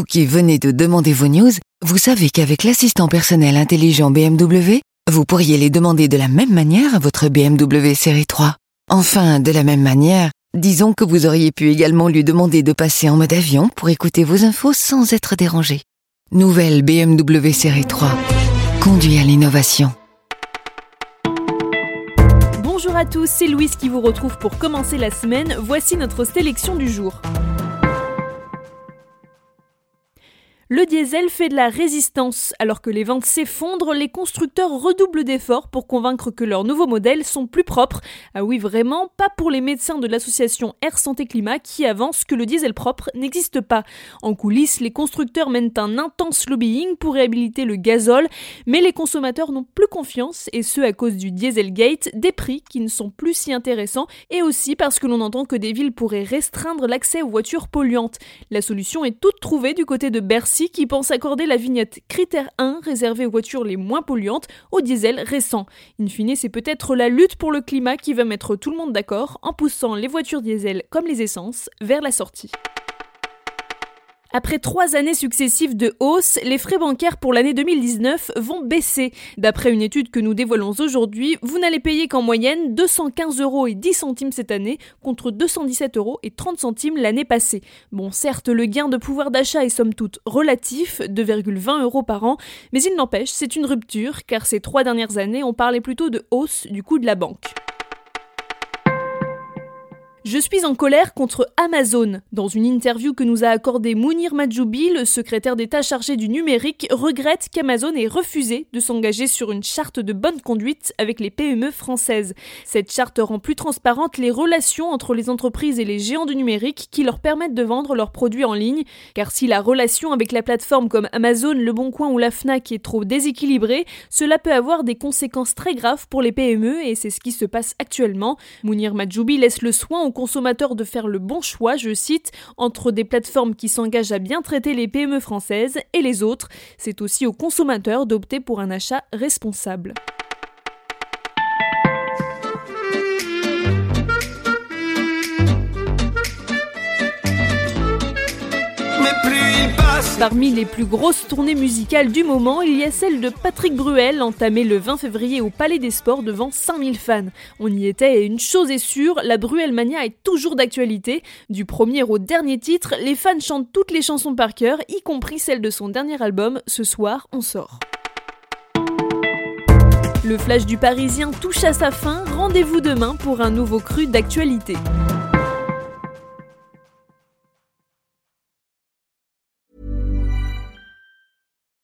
Vous qui venez de demander vos news, vous savez qu'avec l'assistant personnel intelligent BMW, vous pourriez les demander de la même manière à votre BMW série 3. Enfin, de la même manière, disons que vous auriez pu également lui demander de passer en mode avion pour écouter vos infos sans être dérangé. Nouvelle BMW série 3. Conduit à l'innovation. Bonjour à tous, c'est Louise qui vous retrouve pour commencer la semaine. Voici notre sélection du jour. Le diesel fait de la résistance. Alors que les ventes s'effondrent, les constructeurs redoublent d'efforts pour convaincre que leurs nouveaux modèles sont plus propres. Ah oui, vraiment, pas pour les médecins de l'association Air Santé Climat qui avancent que le diesel propre n'existe pas. En coulisses, les constructeurs mènent un intense lobbying pour réhabiliter le gazole, mais les consommateurs n'ont plus confiance, et ce à cause du Dieselgate, des prix qui ne sont plus si intéressants, et aussi parce que l'on entend que des villes pourraient restreindre l'accès aux voitures polluantes. La solution est toute trouvée du côté de Bercy qui pense accorder la vignette critère 1 réservée aux voitures les moins polluantes au diesel récent. In fine, c'est peut-être la lutte pour le climat qui va mettre tout le monde d'accord en poussant les voitures diesel comme les essences vers la sortie. Après trois années successives de hausse, les frais bancaires pour l'année 2019 vont baisser. D'après une étude que nous dévoilons aujourd'hui, vous n'allez payer qu'en moyenne 215 euros et 10 centimes cette année contre 217 euros et 30 centimes l'année passée. Bon, certes, le gain de pouvoir d'achat est somme toute relatif, 2,20 euros par an, mais il n'empêche, c'est une rupture car ces trois dernières années, on parlait plutôt de hausse du coût de la banque. Je suis en colère contre Amazon. Dans une interview que nous a accordée Mounir Majoubi, le secrétaire d'État chargé du numérique regrette qu'Amazon ait refusé de s'engager sur une charte de bonne conduite avec les PME françaises. Cette charte rend plus transparentes les relations entre les entreprises et les géants du numérique qui leur permettent de vendre leurs produits en ligne. Car si la relation avec la plateforme comme Amazon, Le Bon Coin ou la Fnac est trop déséquilibrée, cela peut avoir des conséquences très graves pour les PME et c'est ce qui se passe actuellement. Mounir Majoubi laisse le soin consommateurs de faire le bon choix, je cite, entre des plateformes qui s'engagent à bien traiter les PME françaises et les autres. C'est aussi aux consommateurs d'opter pour un achat responsable. Parmi les plus grosses tournées musicales du moment, il y a celle de Patrick Bruel, entamée le 20 février au Palais des Sports devant 5000 fans. On y était et une chose est sûre, la Bruel Mania est toujours d'actualité. Du premier au dernier titre, les fans chantent toutes les chansons par cœur, y compris celle de son dernier album, Ce soir, on sort. Le flash du Parisien touche à sa fin, rendez-vous demain pour un nouveau cru d'actualité.